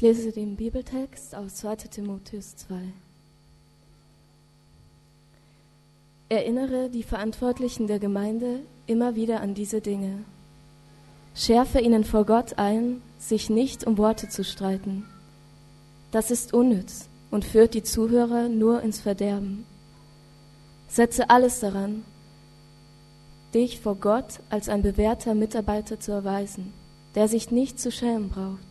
Ich lese den Bibeltext aus 2 Timotheus 2. Erinnere die Verantwortlichen der Gemeinde immer wieder an diese Dinge. Schärfe ihnen vor Gott ein, sich nicht um Worte zu streiten. Das ist unnütz und führt die Zuhörer nur ins Verderben. Setze alles daran, dich vor Gott als ein bewährter Mitarbeiter zu erweisen, der sich nicht zu schämen braucht,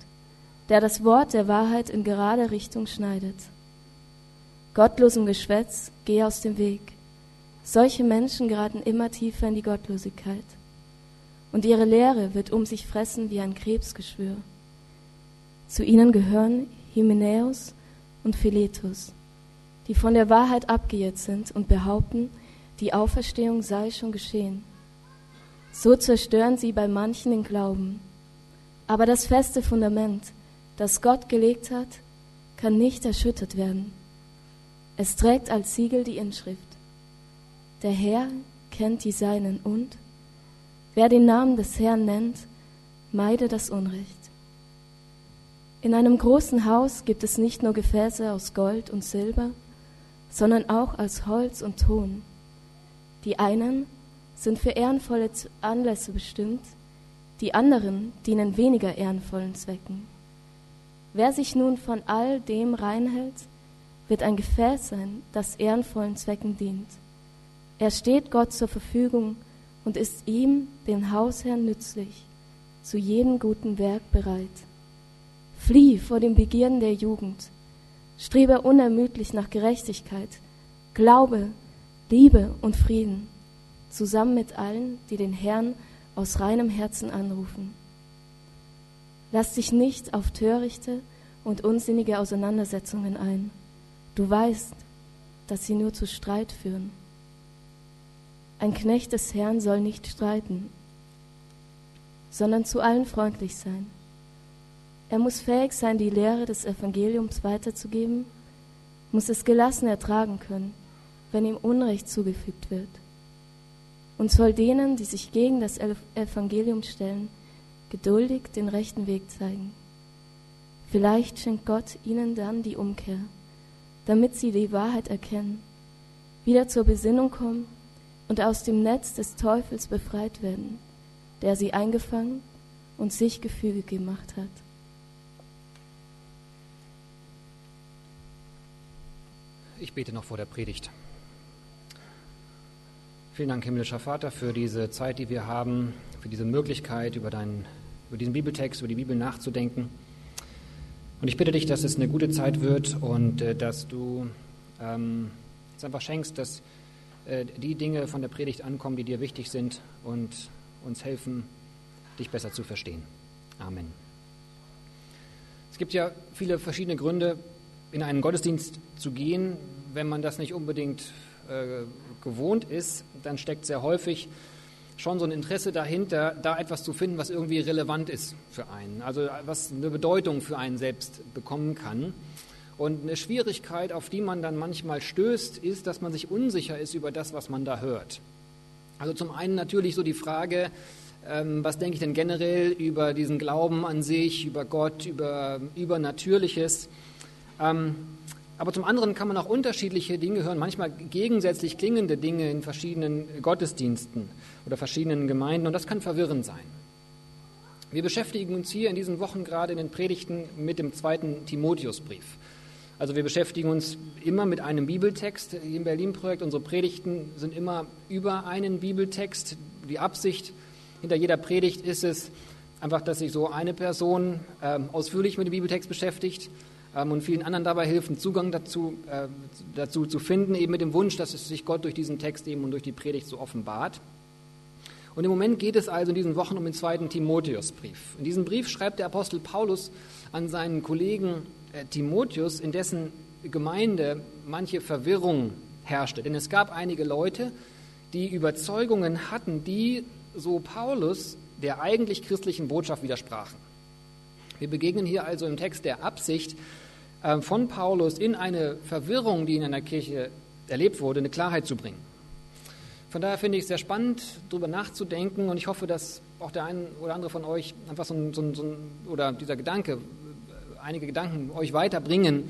der das Wort der Wahrheit in gerade Richtung schneidet. Gottlosem Geschwätz geh aus dem Weg. Solche Menschen geraten immer tiefer in die Gottlosigkeit. Und ihre Lehre wird um sich fressen wie ein Krebsgeschwür. Zu ihnen gehören Hymenäus und Philetus, die von der Wahrheit abgeirrt sind und behaupten, die Auferstehung sei schon geschehen. So zerstören sie bei manchen den Glauben. Aber das feste Fundament, das Gott gelegt hat, kann nicht erschüttert werden. Es trägt als Siegel die Inschrift. Der Herr kennt die Seinen und wer den Namen des Herrn nennt, meide das Unrecht. In einem großen Haus gibt es nicht nur Gefäße aus Gold und Silber, sondern auch aus Holz und Ton. Die einen sind für ehrenvolle Anlässe bestimmt, die anderen dienen weniger ehrenvollen Zwecken. Wer sich nun von all dem reinhält, wird ein Gefäß sein, das ehrenvollen Zwecken dient. Er steht Gott zur Verfügung und ist ihm, den Hausherrn, nützlich, zu jedem guten Werk bereit. Flieh vor den Begierden der Jugend, strebe unermüdlich nach Gerechtigkeit, Glaube, Liebe und Frieden, zusammen mit allen, die den Herrn aus reinem Herzen anrufen. Lass dich nicht auf törichte und unsinnige Auseinandersetzungen ein. Du weißt, dass sie nur zu Streit führen. Ein Knecht des Herrn soll nicht streiten, sondern zu allen freundlich sein. Er muss fähig sein, die Lehre des Evangeliums weiterzugeben, muss es gelassen ertragen können, wenn ihm Unrecht zugefügt wird, und soll denen, die sich gegen das Evangelium stellen, geduldig den rechten Weg zeigen. Vielleicht schenkt Gott ihnen dann die Umkehr, damit sie die Wahrheit erkennen, wieder zur Besinnung kommen und aus dem Netz des Teufels befreit werden, der sie eingefangen und sich Gefüge gemacht hat. Ich bete noch vor der Predigt. Vielen Dank, himmlischer Vater, für diese Zeit, die wir haben, für diese Möglichkeit, über, deinen, über diesen Bibeltext, über die Bibel nachzudenken. Und ich bitte dich, dass es eine gute Zeit wird und äh, dass du ähm, es einfach schenkst, dass äh, die Dinge von der Predigt ankommen, die dir wichtig sind und uns helfen, dich besser zu verstehen. Amen. Es gibt ja viele verschiedene Gründe, in einen Gottesdienst zu gehen. Wenn man das nicht unbedingt äh, gewohnt ist, dann steckt sehr häufig schon so ein Interesse dahinter, da etwas zu finden, was irgendwie relevant ist für einen, also was eine Bedeutung für einen selbst bekommen kann. Und eine Schwierigkeit, auf die man dann manchmal stößt, ist, dass man sich unsicher ist über das, was man da hört. Also zum einen natürlich so die Frage, ähm, was denke ich denn generell über diesen Glauben an sich, über Gott, über Übernatürliches. Ähm, aber zum anderen kann man auch unterschiedliche Dinge hören, manchmal gegensätzlich klingende Dinge in verschiedenen Gottesdiensten oder verschiedenen Gemeinden und das kann verwirrend sein. Wir beschäftigen uns hier in diesen Wochen gerade in den Predigten mit dem zweiten Timotheusbrief. Also wir beschäftigen uns immer mit einem Bibeltext im Berlin-Projekt. Unsere Predigten sind immer über einen Bibeltext. Die Absicht hinter jeder Predigt ist es einfach, dass sich so eine Person äh, ausführlich mit dem Bibeltext beschäftigt und vielen anderen dabei hilft, einen Zugang dazu, äh, dazu zu finden, eben mit dem Wunsch, dass es sich Gott durch diesen Text eben und durch die Predigt so offenbart. Und im Moment geht es also in diesen Wochen um den zweiten Timotheusbrief. In diesem Brief schreibt der Apostel Paulus an seinen Kollegen äh, Timotheus, in dessen Gemeinde manche Verwirrung herrschte. Denn es gab einige Leute, die Überzeugungen hatten, die, so Paulus, der eigentlich christlichen Botschaft widersprachen. Wir begegnen hier also im Text der Absicht äh, von Paulus in eine Verwirrung, die in einer Kirche erlebt wurde, eine Klarheit zu bringen. Von daher finde ich es sehr spannend, darüber nachzudenken und ich hoffe, dass auch der eine oder andere von euch einfach so ein, so ein, so ein oder dieser Gedanke einige Gedanken euch weiterbringen,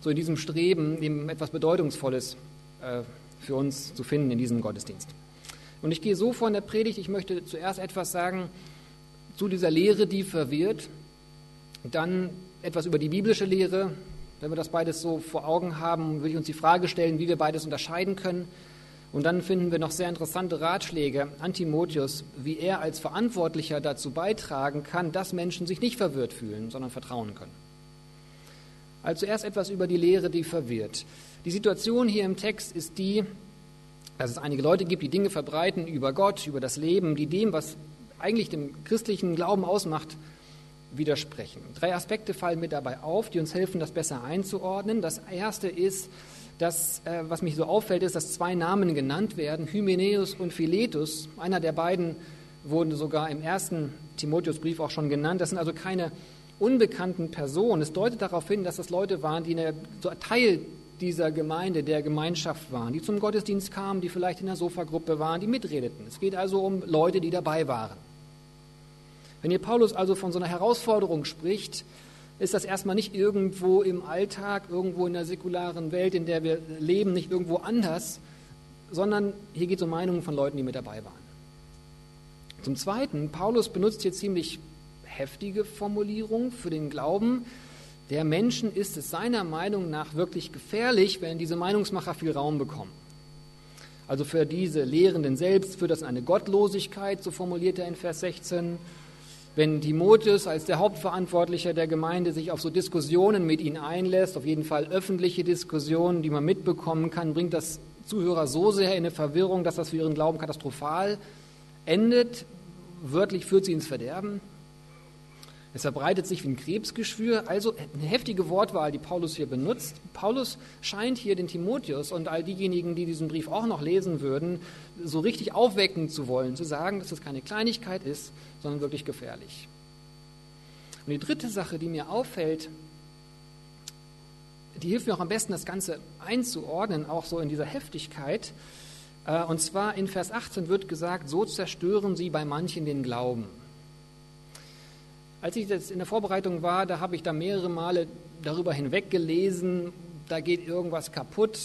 so in diesem Streben, eben etwas Bedeutungsvolles äh, für uns zu finden in diesem Gottesdienst. Und ich gehe so vor in der Predigt, ich möchte zuerst etwas sagen zu dieser Lehre, die verwirrt, dann etwas über die biblische Lehre. Wenn wir das beides so vor Augen haben, würde ich uns die Frage stellen, wie wir beides unterscheiden können. Und dann finden wir noch sehr interessante Ratschläge an Timotheus, wie er als Verantwortlicher dazu beitragen kann, dass Menschen sich nicht verwirrt fühlen, sondern vertrauen können. Also zuerst etwas über die Lehre, die verwirrt. Die Situation hier im Text ist die, dass es einige Leute gibt, die Dinge verbreiten über Gott, über das Leben, die dem, was eigentlich dem christlichen Glauben ausmacht, widersprechen. Drei Aspekte fallen mir dabei auf, die uns helfen, das besser einzuordnen. Das erste ist, dass, äh, was mich so auffällt, ist, dass zwei Namen genannt werden, Hymenäus und Philetus. Einer der beiden wurde sogar im ersten Timotheusbrief auch schon genannt. Das sind also keine unbekannten Personen. Es deutet darauf hin, dass das Leute waren, die eine, so Teil dieser Gemeinde, der Gemeinschaft waren, die zum Gottesdienst kamen, die vielleicht in der Sofagruppe waren, die mitredeten. Es geht also um Leute, die dabei waren. Wenn hier Paulus also von so einer Herausforderung spricht, ist das erstmal nicht irgendwo im Alltag, irgendwo in der säkularen Welt, in der wir leben, nicht irgendwo anders, sondern hier geht es um Meinungen von Leuten, die mit dabei waren. Zum Zweiten, Paulus benutzt hier ziemlich heftige Formulierung für den Glauben. Der Menschen ist es seiner Meinung nach wirklich gefährlich, wenn diese Meinungsmacher viel Raum bekommen. Also für diese Lehrenden selbst führt das eine Gottlosigkeit, so formuliert er in Vers 16 wenn Timotheus als der Hauptverantwortlicher der Gemeinde sich auf so Diskussionen mit ihnen einlässt, auf jeden Fall öffentliche Diskussionen, die man mitbekommen kann, bringt das Zuhörer so sehr in eine Verwirrung, dass das für ihren Glauben katastrophal endet. Wörtlich führt sie ins Verderben. Es verbreitet sich wie ein Krebsgeschwür. Also eine heftige Wortwahl, die Paulus hier benutzt. Paulus scheint hier den Timotheus und all diejenigen, die diesen Brief auch noch lesen würden, so richtig aufwecken zu wollen, zu sagen, dass es keine Kleinigkeit ist, sondern wirklich gefährlich. Und die dritte Sache, die mir auffällt, die hilft mir auch am besten, das Ganze einzuordnen, auch so in dieser Heftigkeit. Äh, und zwar in Vers 18 wird gesagt, so zerstören sie bei manchen den Glauben. Als ich jetzt in der Vorbereitung war, da habe ich da mehrere Male darüber hinweggelesen, da geht irgendwas kaputt.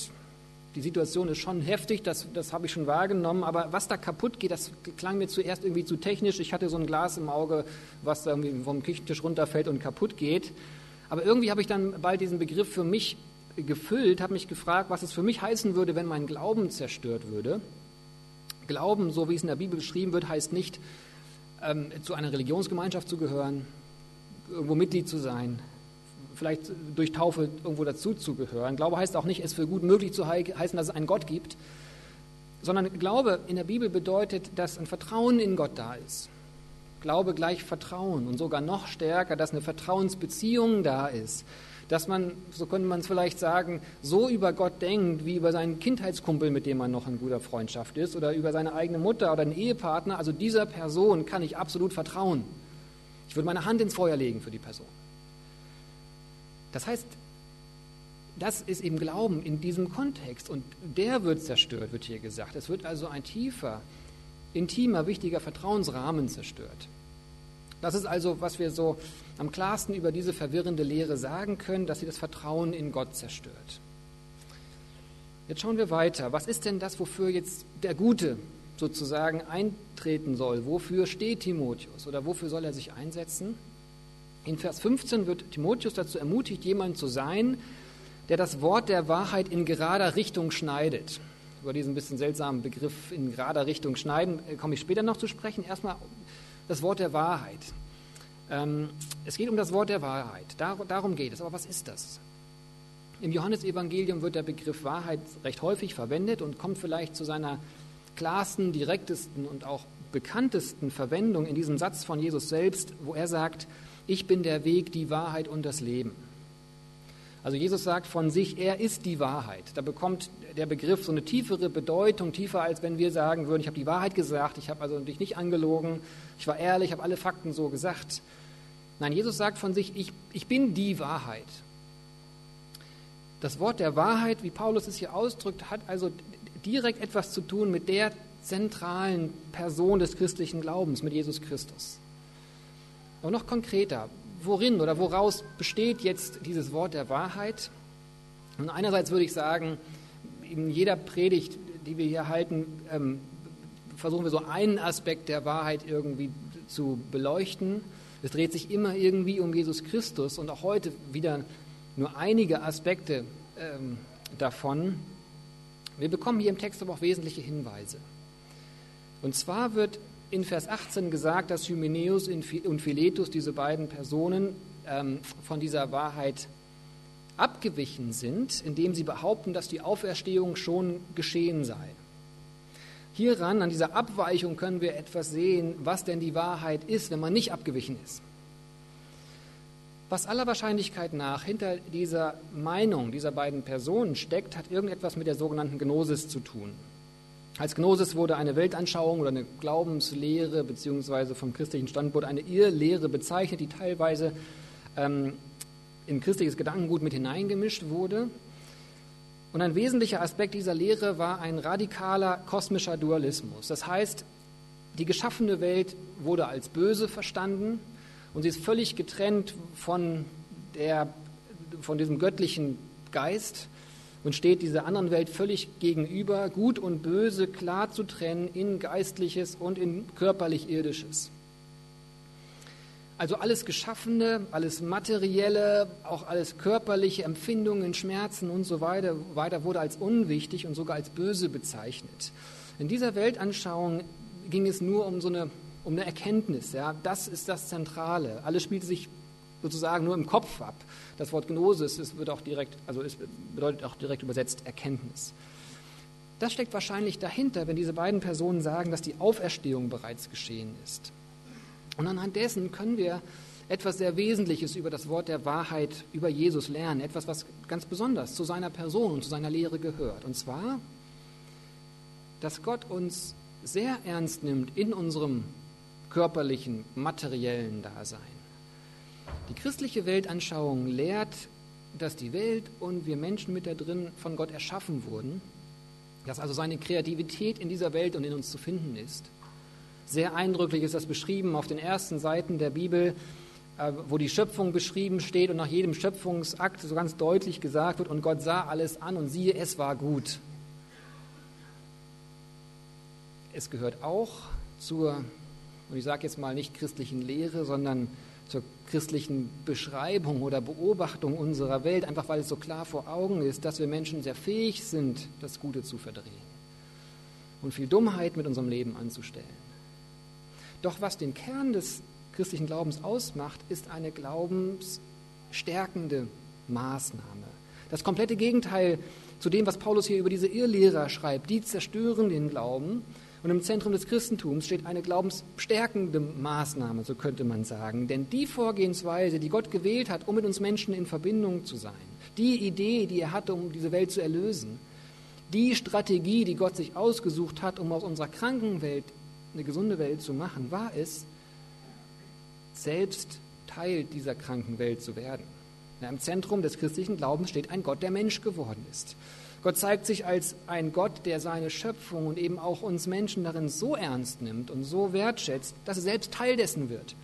Die Situation ist schon heftig, das, das habe ich schon wahrgenommen, aber was da kaputt geht, das klang mir zuerst irgendwie zu technisch. Ich hatte so ein Glas im Auge, was da irgendwie vom Küchentisch runterfällt und kaputt geht. Aber irgendwie habe ich dann bald diesen Begriff für mich gefüllt, habe mich gefragt, was es für mich heißen würde, wenn mein Glauben zerstört würde. Glauben, so wie es in der Bibel beschrieben wird, heißt nicht, ähm, zu einer Religionsgemeinschaft zu gehören, irgendwo Mitglied zu sein, vielleicht durch Taufe irgendwo dazu zu gehören. Glaube heißt auch nicht, es für gut möglich zu heißen, dass es einen Gott gibt, sondern Glaube in der Bibel bedeutet, dass ein Vertrauen in Gott da ist. Glaube gleich Vertrauen und sogar noch stärker, dass eine Vertrauensbeziehung da ist dass man, so könnte man es vielleicht sagen, so über Gott denkt, wie über seinen Kindheitskumpel, mit dem man noch in guter Freundschaft ist, oder über seine eigene Mutter oder einen Ehepartner. Also dieser Person kann ich absolut vertrauen. Ich würde meine Hand ins Feuer legen für die Person. Das heißt, das ist eben Glauben in diesem Kontext und der wird zerstört, wird hier gesagt. Es wird also ein tiefer, intimer, wichtiger Vertrauensrahmen zerstört. Das ist also, was wir so am klarsten über diese verwirrende Lehre sagen können, dass sie das Vertrauen in Gott zerstört. Jetzt schauen wir weiter. Was ist denn das, wofür jetzt der Gute sozusagen eintreten soll? Wofür steht Timotheus oder wofür soll er sich einsetzen? In Vers 15 wird Timotheus dazu ermutigt, jemand zu sein, der das Wort der Wahrheit in gerader Richtung schneidet. Über diesen bisschen seltsamen Begriff in gerader Richtung schneiden äh, komme ich später noch zu sprechen. Erstmal das Wort der Wahrheit. Ähm, es geht um das Wort der Wahrheit. darum geht es. Aber was ist das? Im Johannesevangelium wird der Begriff Wahrheit recht häufig verwendet und kommt vielleicht zu seiner klarsten, direktesten und auch bekanntesten Verwendung in diesem Satz von Jesus selbst, wo er sagt, ich bin der Weg, die Wahrheit und das Leben. Also Jesus sagt von sich, er ist die Wahrheit. Da bekommt der Begriff so eine tiefere Bedeutung, tiefer als wenn wir sagen würden, ich habe die Wahrheit gesagt, ich habe also dich nicht angelogen, ich war ehrlich, ich habe alle Fakten so gesagt. Nein, Jesus sagt von sich, ich, ich bin die Wahrheit. Das Wort der Wahrheit, wie Paulus es hier ausdrückt, hat also direkt etwas zu tun mit der zentralen Person des christlichen Glaubens, mit Jesus Christus. Aber noch konkreter, worin oder woraus besteht jetzt dieses Wort der Wahrheit? Und einerseits würde ich sagen, in jeder Predigt, die wir hier halten, ähm, versuchen wir so einen Aspekt der Wahrheit irgendwie zu beleuchten. Es dreht sich immer irgendwie um Jesus Christus und auch heute wieder nur einige Aspekte ähm, davon. Wir bekommen hier im Text aber auch wesentliche Hinweise. Und zwar wird in Vers 18 gesagt, dass Hymenäus und Philetus, diese beiden Personen, ähm, von dieser Wahrheit abgewichen sind, indem sie behaupten, dass die Auferstehung schon geschehen sei. Hieran, an dieser Abweichung, können wir etwas sehen, was denn die Wahrheit ist, wenn man nicht abgewichen ist. Was aller Wahrscheinlichkeit nach hinter dieser Meinung dieser beiden Personen steckt, hat irgendetwas mit der sogenannten Gnosis zu tun. Als Gnosis wurde eine Weltanschauung oder eine Glaubenslehre beziehungsweise vom christlichen Standpunkt eine Irrlehre bezeichnet, die teilweise ähm, in christliches Gedankengut mit hineingemischt wurde. Und ein wesentlicher Aspekt dieser Lehre war ein radikaler kosmischer Dualismus. Das heißt, die geschaffene Welt wurde als böse verstanden und sie ist völlig getrennt von, der, von diesem göttlichen Geist und steht dieser anderen Welt völlig gegenüber, gut und böse klar zu trennen in geistliches und in körperlich irdisches. Also alles Geschaffene, alles Materielle, auch alles körperliche Empfindungen, Schmerzen und so weiter, weiter wurde als unwichtig und sogar als böse bezeichnet. In dieser Weltanschauung ging es nur um so eine, um eine Erkenntnis. Ja? Das ist das Zentrale. Alles spielte sich sozusagen nur im Kopf ab. Das Wort Gnosis es wird auch direkt, also es bedeutet auch direkt übersetzt Erkenntnis. Das steckt wahrscheinlich dahinter, wenn diese beiden Personen sagen, dass die Auferstehung bereits geschehen ist. Und anhand dessen können wir etwas sehr Wesentliches über das Wort der Wahrheit, über Jesus lernen. Etwas, was ganz besonders zu seiner Person und zu seiner Lehre gehört. Und zwar, dass Gott uns sehr ernst nimmt in unserem körperlichen, materiellen Dasein. Die christliche Weltanschauung lehrt, dass die Welt und wir Menschen mit da drin von Gott erschaffen wurden, dass also seine Kreativität in dieser Welt und in uns zu finden ist sehr eindrücklich ist das beschrieben auf den ersten Seiten der Bibel, äh, wo die Schöpfung beschrieben steht und nach jedem Schöpfungsakt so ganz deutlich gesagt wird, und Gott sah alles an und siehe, es war gut. Es gehört auch zur, und ich sage jetzt mal nicht christlichen Lehre, sondern zur christlichen Beschreibung oder Beobachtung unserer Welt, einfach weil es so klar vor Augen ist, dass wir Menschen sehr fähig sind, das Gute zu verdrehen und viel Dummheit mit unserem Leben anzustellen. Doch was den Kern des christlichen Glaubens ausmacht, ist eine glaubensstärkende Maßnahme. Das komplette Gegenteil zu dem, was Paulus hier über diese Irrlehrer schreibt. Die zerstören den Glauben. Und im Zentrum des Christentums steht eine glaubensstärkende Maßnahme, so könnte man sagen. Denn die Vorgehensweise, die Gott gewählt hat, um mit uns Menschen in Verbindung zu sein, die Idee, die er hatte, um diese Welt zu erlösen, die Strategie, die Gott sich ausgesucht hat, um aus unserer kranken Welt eine gesunde Welt zu machen, war es, selbst Teil dieser kranken Welt zu werden. Im Zentrum des christlichen Glaubens steht ein Gott, der Mensch geworden ist. Gott zeigt sich als ein Gott, der seine Schöpfung und eben auch uns Menschen darin so ernst nimmt und so wertschätzt, dass er selbst Teil dessen wird.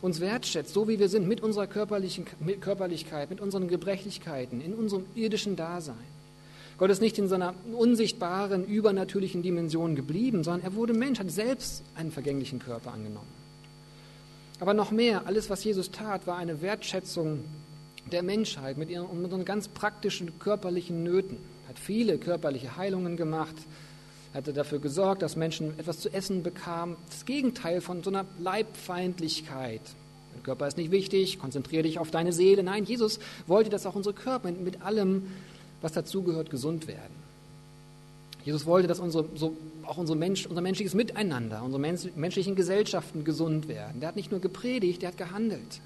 Uns wertschätzt, so wie wir sind, mit unserer körperlichen, mit Körperlichkeit, mit unseren Gebrechlichkeiten, in unserem irdischen Dasein. Gott ist nicht in seiner unsichtbaren, übernatürlichen Dimension geblieben, sondern er wurde Mensch, hat selbst einen vergänglichen Körper angenommen. Aber noch mehr, alles, was Jesus tat, war eine Wertschätzung der Menschheit mit ihren, mit unseren ganz praktischen körperlichen Nöten. Hat viele körperliche Heilungen gemacht, hatte dafür gesorgt, dass Menschen etwas zu essen bekamen. Das Gegenteil von so einer Leibfeindlichkeit. Dein Körper ist nicht wichtig, konzentriere dich auf deine Seele. Nein, Jesus wollte, dass auch unsere Körper mit allem was dazugehört, gesund werden. Jesus wollte, dass unsere, so, auch unsere Mensch, unser menschliches Miteinander, unsere menschlichen Gesellschaften gesund werden. Der hat nicht nur gepredigt, der hat gehandelt.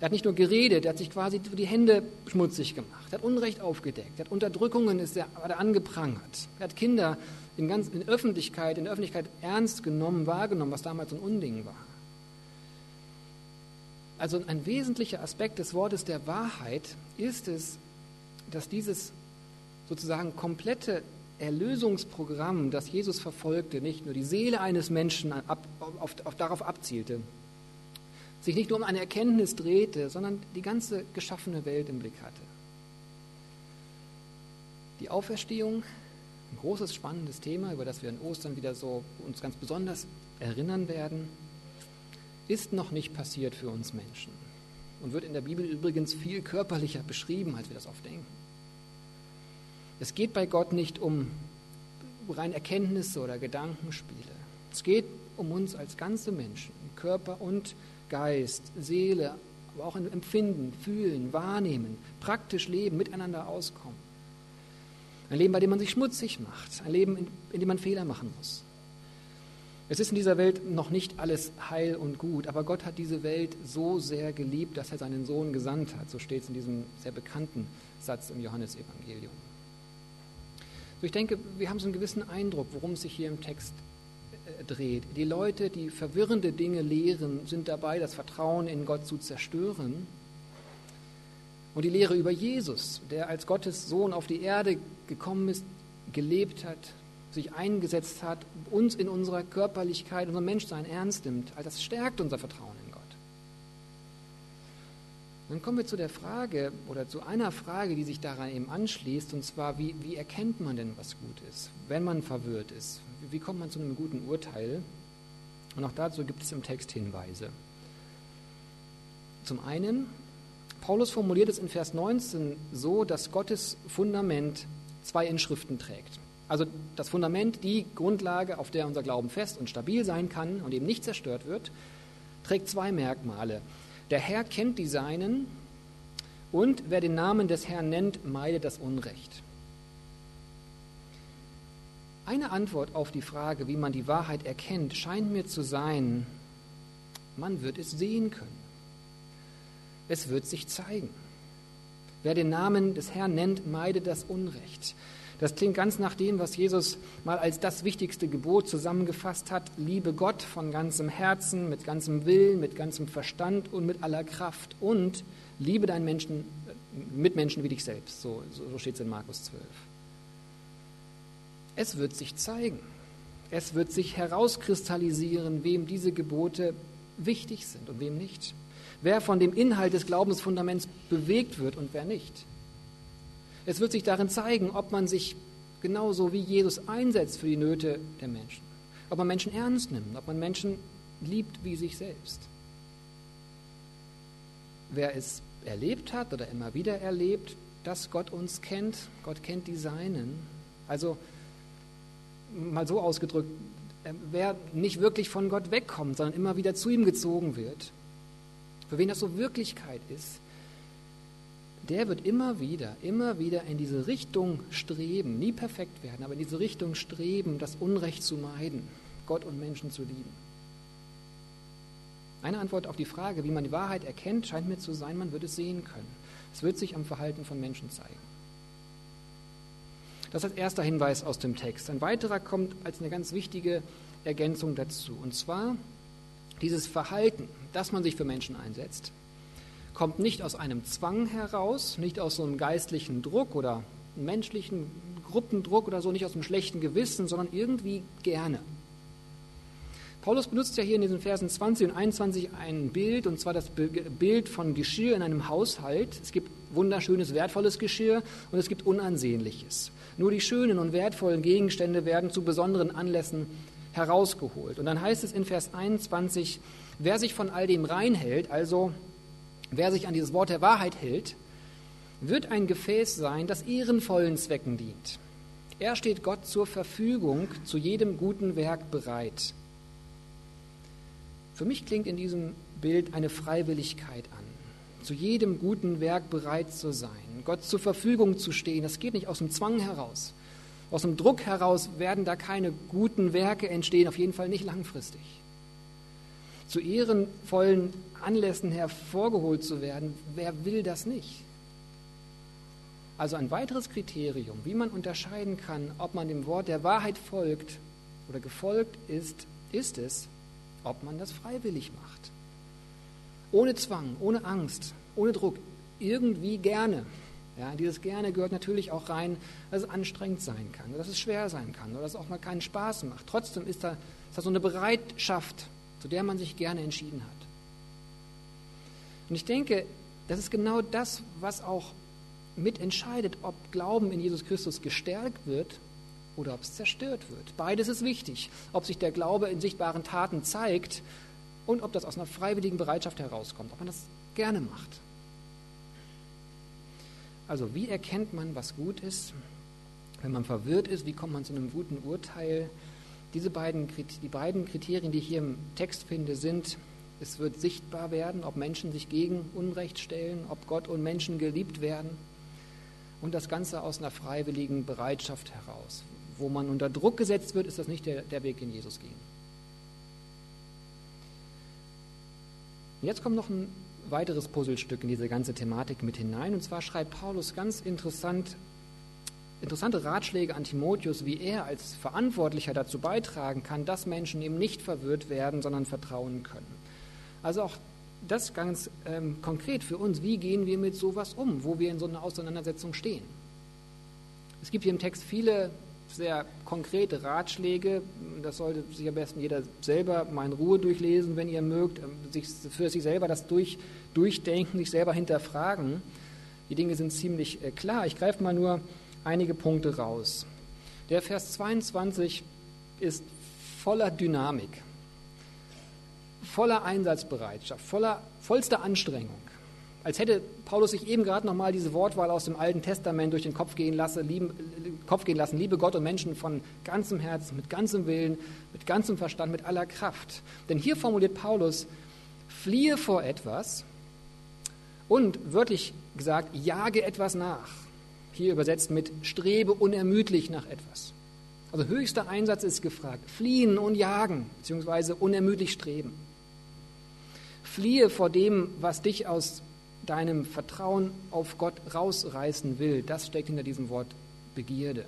Er hat nicht nur geredet, er hat sich quasi die Hände schmutzig gemacht, er hat Unrecht aufgedeckt, er hat Unterdrückungen ist er, hat er angeprangert, er hat Kinder in, ganz, in Öffentlichkeit, in der Öffentlichkeit ernst genommen, wahrgenommen, was damals ein Unding war. Also ein wesentlicher Aspekt des Wortes der Wahrheit ist es, dass dieses sozusagen komplette Erlösungsprogramm, das Jesus verfolgte, nicht nur die Seele eines Menschen ab, auf, auf, darauf abzielte, sich nicht nur um eine Erkenntnis drehte, sondern die ganze geschaffene Welt im Blick hatte. Die Auferstehung, ein großes, spannendes Thema, über das wir in Ostern wieder so uns ganz besonders erinnern werden, ist noch nicht passiert für uns Menschen und wird in der Bibel übrigens viel körperlicher beschrieben, als wir das oft denken. Es geht bei Gott nicht um rein Erkenntnisse oder Gedankenspiele. Es geht um uns als ganze Menschen, Körper und Geist, Seele, aber auch in Empfinden, Fühlen, Wahrnehmen, praktisch leben, miteinander auskommen. Ein Leben, bei dem man sich schmutzig macht, ein Leben, in, in dem man Fehler machen muss. Es ist in dieser Welt noch nicht alles heil und gut, aber Gott hat diese Welt so sehr geliebt, dass er seinen Sohn gesandt hat. So steht es in diesem sehr bekannten Satz im Johannesevangelium. So ich denke, wir haben so einen gewissen Eindruck, worum es sich hier im Text dreht. Die Leute, die verwirrende Dinge lehren, sind dabei, das Vertrauen in Gott zu zerstören. Und die Lehre über Jesus, der als Gottes Sohn auf die Erde gekommen ist, gelebt hat, sich eingesetzt hat, uns in unserer Körperlichkeit, unser Menschsein ernst nimmt, all das stärkt unser Vertrauen. Dann kommen wir zu der Frage oder zu einer Frage, die sich daran eben anschließt, und zwar, wie, wie erkennt man denn, was gut ist, wenn man verwirrt ist? Wie, kommt man zu einem guten Urteil? Und auch dazu gibt es im Text Hinweise. Zum einen, Paulus formuliert es in Vers 19 so, dass Gottes Fundament zwei Inschriften trägt. Also das Fundament, die Grundlage, auf der unser Glauben fest und stabil sein kann und eben nicht zerstört wird, trägt zwei Merkmale. Der Herr kennt die Seinen und wer den Namen des Herrn nennt, meidet das Unrecht. Eine Antwort auf die Frage, wie man die Wahrheit erkennt, scheint mir zu sein, man wird es sehen können. Es wird sich zeigen. Wer den Namen des Herrn nennt, meidet das Unrecht. Das klingt ganz nach dem, was Jesus mal als das wichtigste Gebot zusammengefasst hat. Liebe Gott von ganzem Herzen, mit ganzem Willen, mit ganzem Verstand und mit aller Kraft. Und liebe deinen Menschen, äh, Mitmenschen wie dich selbst. So, so steht es in Markus 12. Es wird sich zeigen. Es wird sich herauskristallisieren, wem diese Gebote wichtig sind und wem nicht. Wer von dem Inhalt des Glaubensfundaments bewegt wird und wer nicht. Es wird sich darin zeigen, ob man sich genauso wie Jesus einsetzt für die Nöte der Menschen. Ob man Menschen ernst nimmt, ob man Menschen liebt wie sich selbst. Wer es erlebt hat oder immer wieder erlebt, dass Gott uns kennt, Gott kennt die Seinen. Also mal so ausgedrückt, äh, wer nicht wirklich von Gott wegkommt, sondern immer wieder zu ihm gezogen wird, für wen das so Wirklichkeit ist, der wird immer wieder, immer wieder in diese Richtung streben, nie perfekt werden, aber in diese Richtung streben, das Unrecht zu meiden, Gott und Menschen zu lieben. Eine Antwort auf die Frage, wie man die Wahrheit erkennt, scheint mir zu sein, man wird es sehen können. Es wird sich am Verhalten von Menschen zeigen. Das ist als erster Hinweis aus dem Text. Ein weiterer kommt als eine ganz wichtige Ergänzung dazu. Und zwar dieses Verhalten, das man sich für Menschen einsetzt, kommt nicht aus einem Zwang heraus, nicht aus so einem geistlichen Druck oder menschlichen Gruppendruck oder so, nicht aus einem schlechten Gewissen, sondern irgendwie gerne. Paulus benutzt ja hier in diesen Versen 20 und 21 ein Bild, und zwar das Bild von Geschirr in einem Haushalt. Es gibt wunderschönes, wertvolles Geschirr und es gibt unansehnliches. Nur die schönen und wertvollen Gegenstände werden zu besonderen Anlässen herausgeholt. Und dann heißt es in Vers 21, wer sich von all dem reinhält, also Wer sich an dieses Wort der Wahrheit hält, wird ein Gefäß sein, das ehrenvollen Zwecken dient. Er steht Gott zur Verfügung, zu jedem guten Werk bereit. Für mich klingt in diesem Bild eine Freiwilligkeit an, zu jedem guten Werk bereit zu sein, Gott zur Verfügung zu stehen. Das geht nicht aus dem Zwang heraus. Aus dem Druck heraus werden da keine guten Werke entstehen, auf jeden Fall nicht langfristig zu ehrenvollen Anlässen hervorgeholt zu werden, wer will das nicht? Also ein weiteres Kriterium, wie man unterscheiden kann, ob man dem Wort der Wahrheit folgt oder gefolgt ist, ist es, ob man das freiwillig macht. Ohne Zwang, ohne Angst, ohne Druck, irgendwie gerne. Ja, dieses Gerne gehört natürlich auch rein, dass es anstrengend sein kann, dass es schwer sein kann oder dass es auch mal keinen Spaß macht. Trotzdem ist da, ist da so eine Bereitschaft, zu der man sich gerne entschieden hat. Und ich denke, das ist genau das, was auch mitentscheidet, ob Glauben in Jesus Christus gestärkt wird oder ob es zerstört wird. Beides ist wichtig. Ob sich der Glaube in sichtbaren Taten zeigt und ob das aus einer freiwilligen Bereitschaft herauskommt, ob man das gerne macht. Also wie erkennt man, was gut ist? Wenn man verwirrt ist, wie kommt man zu einem guten Urteil? Diese beiden, die beiden Kriterien, die ich hier im Text finde, sind, es wird sichtbar werden, ob Menschen sich gegen Unrecht stellen, ob Gott und Menschen geliebt werden. Und das Ganze aus einer freiwilligen Bereitschaft heraus. Wo man unter Druck gesetzt wird, ist das nicht der, der Weg, den Jesus ging. Jetzt kommt noch ein weiteres Puzzlestück in diese ganze Thematik mit hinein. Und zwar schreibt Paulus ganz interessant, interessante Ratschläge an Timotheus, wie er als Verantwortlicher dazu beitragen kann, dass Menschen eben nicht verwirrt werden, sondern vertrauen können. Also auch das ganz ähm, konkret für uns, wie gehen wir mit sowas um, wo wir in so einer Auseinandersetzung stehen. Es gibt hier im Text viele sehr konkrete Ratschläge. Das sollte sich am besten jeder selber mal in Ruhe durchlesen, wenn ihr mögt, ähm, sich für sich selber das durch, durchdenken, sich selber hinterfragen. Die Dinge sind ziemlich äh, klar. Ich greife mal nur einige Punkte raus. Der Vers 22 ist voller Dynamik, voller Einsatzbereitschaft, voller vollster Anstrengung. Als hätte Paulus sich eben gerade nochmal diese Wortwahl aus dem Alten Testament durch den Kopf gehen, lassen, lieben, Kopf gehen lassen, liebe Gott und Menschen von ganzem Herzen, mit ganzem Willen, mit ganzem Verstand, mit aller Kraft. Denn hier formuliert Paulus, fliehe vor etwas und wörtlich gesagt, jage etwas nach. Hier übersetzt mit strebe unermüdlich nach etwas. Also höchster Einsatz ist gefragt. Fliehen und jagen, beziehungsweise unermüdlich streben. Fliehe vor dem, was dich aus deinem Vertrauen auf Gott rausreißen will. Das steckt hinter diesem Wort Begierde.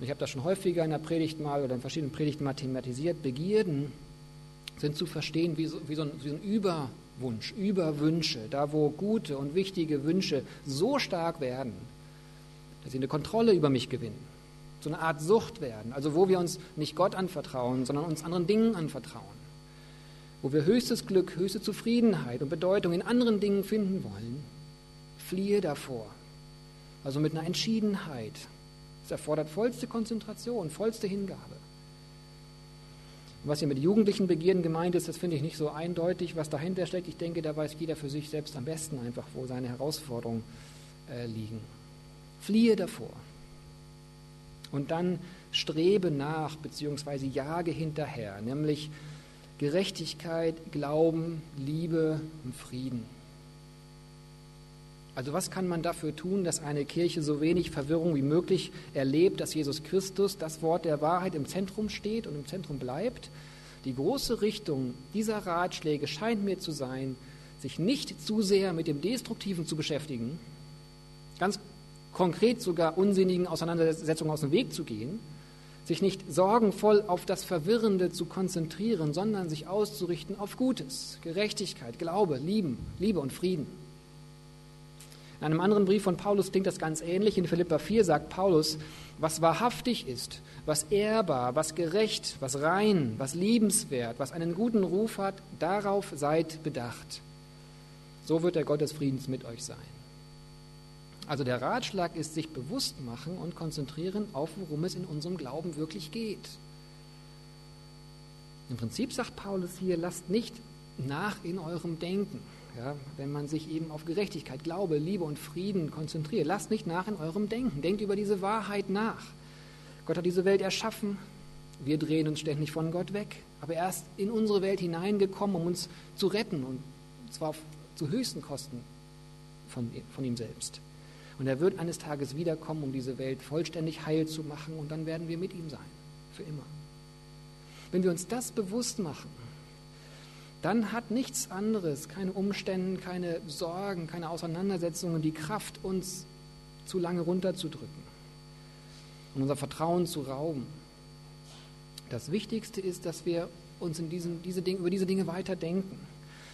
ich habe das schon häufiger in der Predigt mal oder in verschiedenen Predigten mal thematisiert. Begierden sind zu verstehen wie so, wie so, ein, wie ein Überwunsch, Überwünsche, da wo gute und wichtige Wünsche so stark werden, dass sie eine Kontrolle über mich gewinnen, so eine Art Sucht werden, also wo wir uns nicht Gott anvertrauen, sondern uns anderen Dingen anvertrauen wo wir höchstes Glück, höchste Zufriedenheit und Bedeutung in anderen Dingen finden wollen, fliehe davor. Also mit einer Entschiedenheit. Es erfordert vollste Konzentration, vollste Hingabe. Was hier mit jugendlichen Begierden gemeint ist, das finde ich nicht so eindeutig, was dahinter steckt. Ich denke, da weiß jeder für sich selbst am besten einfach, wo seine Herausforderungen äh, liegen. Fliehe davor. Und dann strebe nach, beziehungsweise jage hinterher, nämlich Gerechtigkeit, Glauben, Liebe und Frieden. Also was kann man dafür tun, dass eine Kirche so wenig Verwirrung wie möglich erlebt, dass Jesus Christus, das Wort der Wahrheit, im Zentrum steht und im Zentrum bleibt? Die große Richtung dieser Ratschläge scheint mir zu sein, sich nicht zu sehr mit dem Destruktiven zu beschäftigen, ganz konkret sogar unsinnigen Auseinandersetzungen aus dem Weg zu gehen, sich nicht sorgenvoll auf das Verwirrende zu konzentrieren, sondern sich auszurichten auf Gutes, Gerechtigkeit, Glaube, Lieben, Liebe und Frieden. In einem anderen Brief von Paulus klingt das ganz ähnlich. In Philippa 4 sagt Paulus, was wahrhaftig ist, was ehrbar, was gerecht, was rein, was liebenswert, was einen guten Ruf hat, darauf seid bedacht. So wird der Gott des Friedens mit euch sein. Also der Ratschlag ist sich bewusst machen und konzentrieren auf, worum es in unserem Glauben wirklich geht. Im Prinzip sagt Paulus hier, lasst nicht nach in eurem Denken. Ja, wenn man sich eben auf Gerechtigkeit, Glaube, Liebe und Frieden konzentriert, lasst nicht nach in eurem Denken. Denkt über diese Wahrheit nach. Gott hat diese Welt erschaffen. Wir drehen uns ständig von Gott weg. Aber er ist in unsere Welt hineingekommen, um uns zu retten. Und zwar zu höchsten Kosten von, von ihm selbst. Und er wird eines Tages wiederkommen, um diese Welt vollständig heil zu machen und dann werden wir mit ihm sein, für immer. Wenn wir uns das bewusst machen, dann hat nichts anderes, keine Umstände, keine Sorgen, keine Auseinandersetzungen die Kraft, uns zu lange runterzudrücken und unser Vertrauen zu rauben. Das Wichtigste ist, dass wir uns in diesen, diese Dinge, über diese Dinge weiterdenken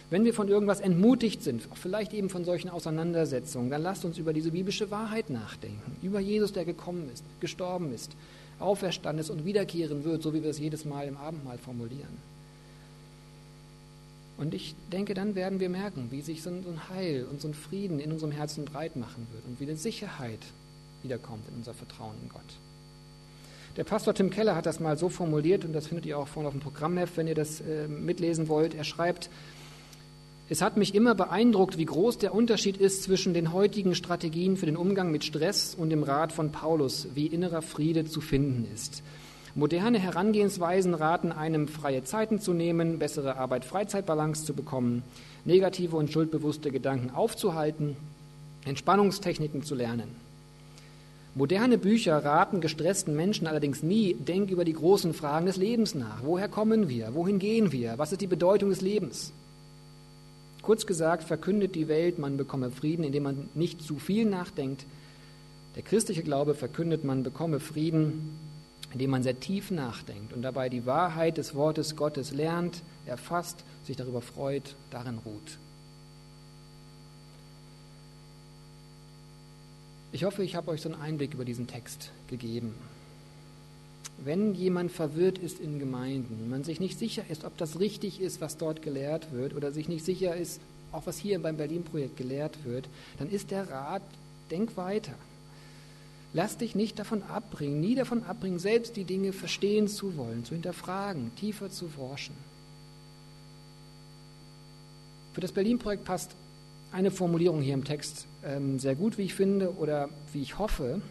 wenn wir von irgendwas entmutigt sind, vielleicht eben von solchen Auseinandersetzungen, dann lasst uns über diese biblische Wahrheit nachdenken. Über Jesus, der gekommen ist, gestorben ist, auferstanden ist und wiederkehren wird, so wie wir es jedes Mal im Abendmahl formulieren. Und ich denke, dann werden wir merken, wie sich so ein Heil und so ein Frieden in unserem Herzen breit machen wird und wie eine Sicherheit wiederkommt in unser Vertrauen in Gott. Der Pastor Tim Keller hat das mal so formuliert, und das findet ihr auch vorne auf dem Programmheft, wenn ihr das äh, mitlesen wollt. Er schreibt, es hat mich immer beeindruckt, wie groß der Unterschied ist zwischen den heutigen Strategien für den Umgang mit Stress und dem Rat von Paulus, wie innerer Friede zu finden ist. Moderne Herangehensweisen raten einem, freie Zeiten zu nehmen, bessere Arbeit-Freizeit-Balance zu bekommen, negative und schuldbewusste Gedanken aufzuhalten, Entspannungstechniken zu lernen. Moderne Bücher raten gestressten Menschen allerdings nie, denk über die großen Fragen des Lebens nach. Woher kommen wir? Wohin gehen wir? Was ist die Bedeutung des Lebens? Kurz gesagt, verkündet die Welt, man bekomme Frieden, indem man nicht zu viel nachdenkt. Der christliche Glaube verkündet, man bekomme Frieden, indem man sehr tief nachdenkt und dabei die Wahrheit des Wortes Gottes lernt, erfasst, sich darüber freut, darin ruht. Ich hoffe, ich habe euch so einen Einblick über diesen Text gegeben. Wenn jemand verwirrt ist in Gemeinden, man sich nicht sicher ist, ob das richtig ist, was dort gelehrt wird, oder sich nicht sicher ist, auch was hier beim Berlin-Projekt gelehrt wird, dann ist der Rat, denk weiter. Lass dich nicht davon abbringen, nie davon abbringen, selbst die Dinge verstehen zu wollen, zu hinterfragen, tiefer zu forschen. Für das Berlin-Projekt passt eine Formulierung hier im Text ähm, sehr gut, wie ich finde, oder wie ich hoffe.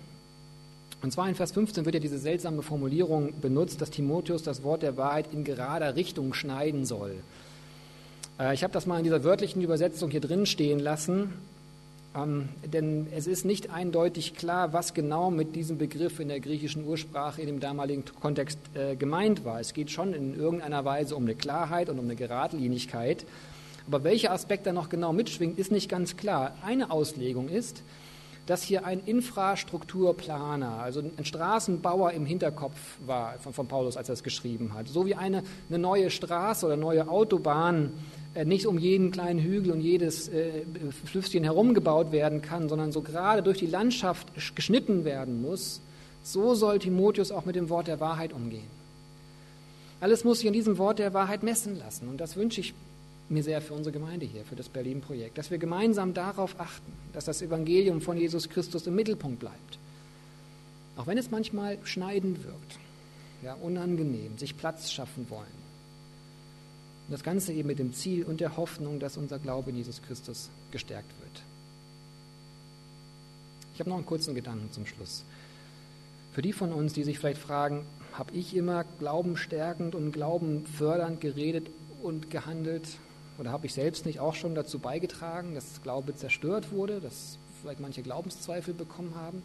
Und zwar in Vers 15 wird ja diese seltsame Formulierung benutzt, dass Timotheus das Wort der Wahrheit in gerader Richtung schneiden soll. Äh, ich habe das mal in dieser wörtlichen Übersetzung hier drin stehen lassen, ähm, denn es ist nicht eindeutig klar, was genau mit diesem Begriff in der griechischen Ursprache in dem damaligen Kontext äh, gemeint war. Es geht schon in irgendeiner Weise um eine Klarheit und um eine Geradlinigkeit. Aber welcher Aspekt da noch genau mitschwingt, ist nicht ganz klar. Eine Auslegung ist, dass hier ein Infrastrukturplaner, also ein Straßenbauer im Hinterkopf war von, von Paulus, als er es geschrieben hat. So wie eine, eine neue Straße oder neue Autobahn nicht um jeden kleinen Hügel und jedes äh, Flüsschen herum gebaut werden kann, sondern so gerade durch die Landschaft geschnitten werden muss, so soll Timotheus auch mit dem Wort der Wahrheit umgehen. Alles muss sich an diesem Wort der Wahrheit messen lassen. Und das wünsche ich mir sehr für unsere Gemeinde hier, für das Berlin-Projekt, dass wir gemeinsam darauf achten, dass das Evangelium von Jesus Christus im Mittelpunkt bleibt. Auch wenn es manchmal schneidend wirkt, ja, unangenehm, sich Platz schaffen wollen. Und das Ganze eben mit dem Ziel und der Hoffnung, dass unser Glaube in Jesus Christus gestärkt wird. Ich habe noch einen kurzen Gedanken zum Schluss. Für die von uns, die sich vielleicht fragen, habe ich immer glaubenstärkend und glaubenfördernd geredet und gehandelt? Oder habe ich selbst nicht auch schon dazu beigetragen, dass Glaube zerstört wurde, dass vielleicht manche Glaubenszweifel bekommen haben?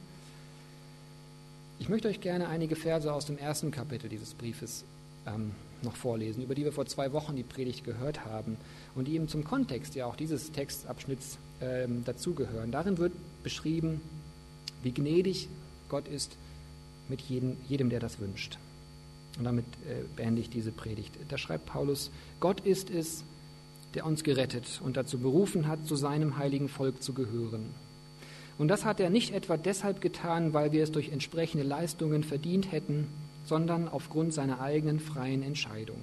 Ich möchte euch gerne einige Verse aus dem ersten Kapitel dieses Briefes ähm, noch vorlesen, über die wir vor zwei Wochen die Predigt gehört haben und die eben zum Kontext ja auch dieses Textabschnitts ähm, dazugehören. Darin wird beschrieben, wie gnädig Gott ist mit jedem, jedem der das wünscht. Und damit äh, beende ich diese Predigt. Da schreibt Paulus, Gott ist es, der uns gerettet und dazu berufen hat, zu seinem heiligen Volk zu gehören. Und das hat er nicht etwa deshalb getan, weil wir es durch entsprechende Leistungen verdient hätten, sondern aufgrund seiner eigenen freien Entscheidung.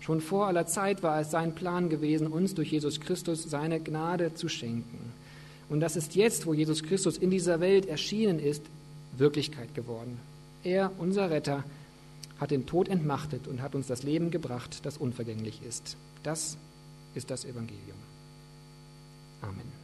Schon vor aller Zeit war es sein Plan gewesen, uns durch Jesus Christus seine Gnade zu schenken. Und das ist jetzt, wo Jesus Christus in dieser Welt erschienen ist, Wirklichkeit geworden. Er, unser Retter, hat den Tod entmachtet und hat uns das Leben gebracht, das unvergänglich ist. Das ist das Evangelium. Amen.